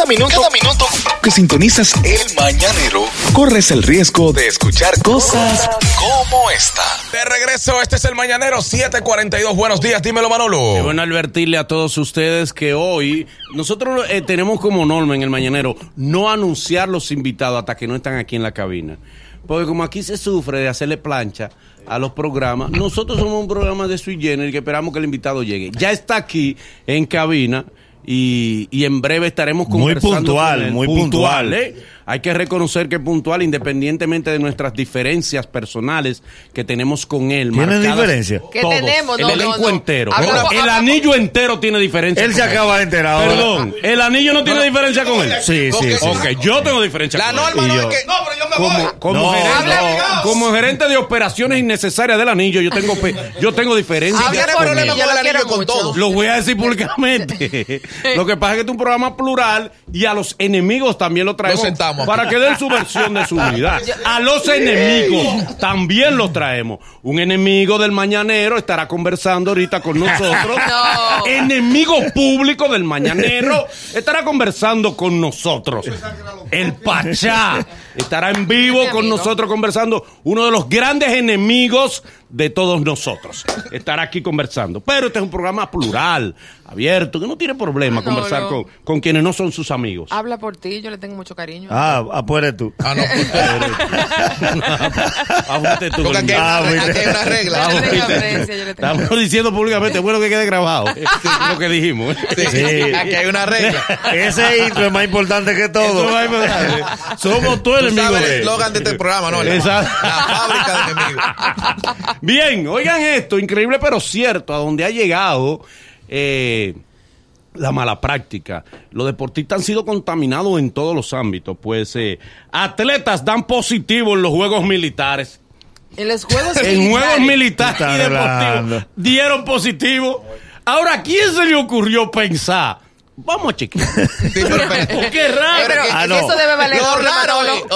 Cada minuto, cada minuto que sintonizas el mañanero, corres el riesgo de escuchar cosas como esta. De regreso, este es el Mañanero 742. Buenos días, dímelo Manolo. Es bueno advertirle a todos ustedes que hoy nosotros eh, tenemos como norma en el Mañanero no anunciar los invitados hasta que no están aquí en la cabina. Porque como aquí se sufre de hacerle plancha a los programas, nosotros somos un programa de sui generis que esperamos que el invitado llegue. Ya está aquí en cabina y, y en breve estaremos Muy conversando puntual, con él. muy puntual. ¿eh? Hay que reconocer que es puntual independientemente de nuestras diferencias personales que tenemos con él. ¿Tienen marcadas diferencia? ¿Qué todos. tenemos? El No, no, elenco no. entero. El anillo entero tiene diferencia. Él se acaba de enterar ahora. Perdón, el anillo no tiene diferencia con él. Sí, sí, sí. Ok, yo tengo diferencia La con norma él. no Y es yo. que. No, pero yo me voy. Como, como No, gerente, no. como gerente de operaciones innecesarias del anillo, yo tengo pe- yo tengo diferencia. Tiene por problema con yo el anillo con todos. Lo voy a decir públicamente. Lo que pasa es que este es un programa plural y a los enemigos también lo traemos Lo sentamos para que den su versión de su vida. A los enemigos también los traemos. Un enemigo del mañanero estará conversando ahorita con nosotros. No. Enemigo público del mañanero estará conversando con nosotros. El Pachá estará en vivo con nosotros conversando. Uno de los grandes enemigos de todos nosotros. Estará aquí conversando. Pero este es un programa plural, abierto, que no tiene problema No, conversar no. Con, con quienes no son sus amigos. Habla por ti, yo le tengo mucho cariño. Ah, ah, pues eres tú. Ah, no, pues, Háblate tú porque aquí hay, Ah, aquí hay una regla. tengo Estamos diciendo públicamente, bueno que quede grabado lo que dijimos. Sí, Sí. Aquí hay una regla. Ese intro es más importante que todo. Somos Tú enemigo el de él. eslogan de este programa, ¿no? La, Exacto. la fábrica de enemigos. Bien, oigan esto, increíble pero cierto, a donde ha llegado eh, la mala práctica. Los deportistas han sido contaminados en todos los ámbitos, pues eh, atletas dan positivo en los juegos militares. En los juegos En juegos militares y deportivos dieron positivo. Ahora, ¿a quién se le ocurrió pensar? Vamos a chequear. Sí, pero, espérate. ¡Qué raro! Pero que- Ah, es no. que eso debe valer Lo raro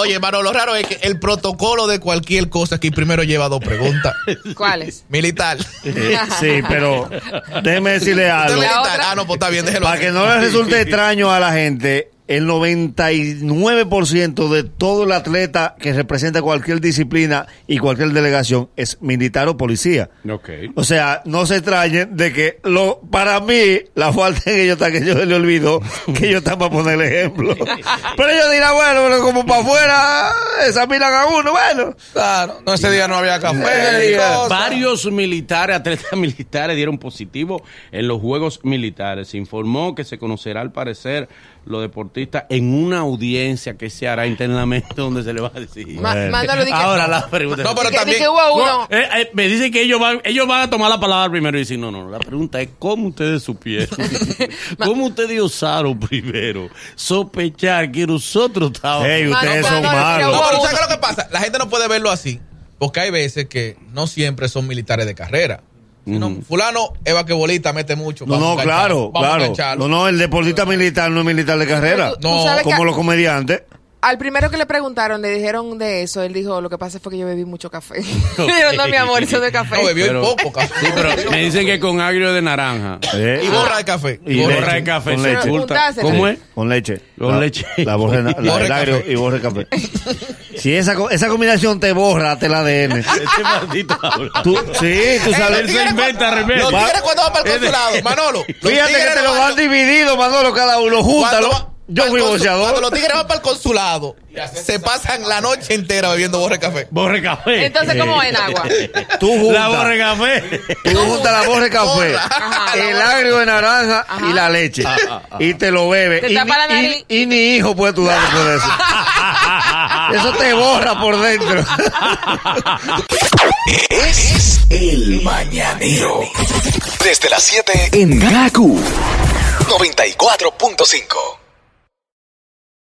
oye, mano, lo raro es que el protocolo de cualquier cosa aquí primero lleva dos preguntas. ¿Cuáles? Militar. Eh, sí, pero déjeme decirle ¿Usted es algo. militar? Ah, no, pues está bien, déjelo. Para que no le resulte extraño a la gente, el 99% de todo el atleta que representa cualquier disciplina y cualquier delegación es militar o policía. Ok. O sea, no se extrañen de que lo para mí la falta en ellos está que yo se le olvidó que ellos están para poner el ejemplo. Pero ellos dirán, bueno, pero como para afuera examinan a uno, bueno. Claro, no, ese día no había café. Varios militares, atletas militares dieron positivo en los Juegos Militares. Se informó que se conocerá al parecer los en una audiencia que se hará internamente donde se le va a decir. Ma- Bueno. Mándalo, di que- Ahora la pregunta. No, pero también- uno. Eh, eh, me dicen que ellos van, ellos van a tomar la palabra primero y decir, no, no, la pregunta es cómo ustedes supieron, cómo ustedes osaron primero sospechar que nosotros estábamos... Hey, ustedes Mano, son malos. No, pero. ¿sabes lo que pasa? La gente no puede verlo así. Porque hay veces que no siempre son militares de carrera. Sino, fulano es vaquebolista, mete mucho. No, no, claro, claro. No, no, el deportista militar no es militar de carrera. No, Como los comediantes. Al primero que le preguntaron, le dijeron de eso, él dijo, lo que pasa fue que yo bebí mucho café. Yo, no, mi amor, eso de café. No, bebió Pero- poco café. Sí, pero me dicen que con agrio de naranja. ¿eh? Y borra de café. Y Borra de café. con leche. ¿Cómo es? Con leche. Con leche. La borra, la, el agrio café. y borre café. si esa, co- esa combinación te borra, te la ADN. Este maldito habla. Tú, sí, tú sabes. Él se inventa remedio. Los tigres cuando van para el consulado, Manolo. Fíjate que te lo van- van dividido, Manolo, cada uno. Júntalo. Yo fui boxeador. Cuando los tigres van para el consulado, se pasan la noche entera bebiendo borre café. Borre café. Entonces, ¿cómo en agua? Tú la juntas. borre café. Tú juntas la borra de café. Ajá, la el agrio de naranja y la leche. Y te lo bebes. Te y, tapa la ni- nariz. y- y ni hijo puedes tú dar después de eso. Eso te borra por dentro. Es el mañanero. Desde las 7 en Gaku 94.5.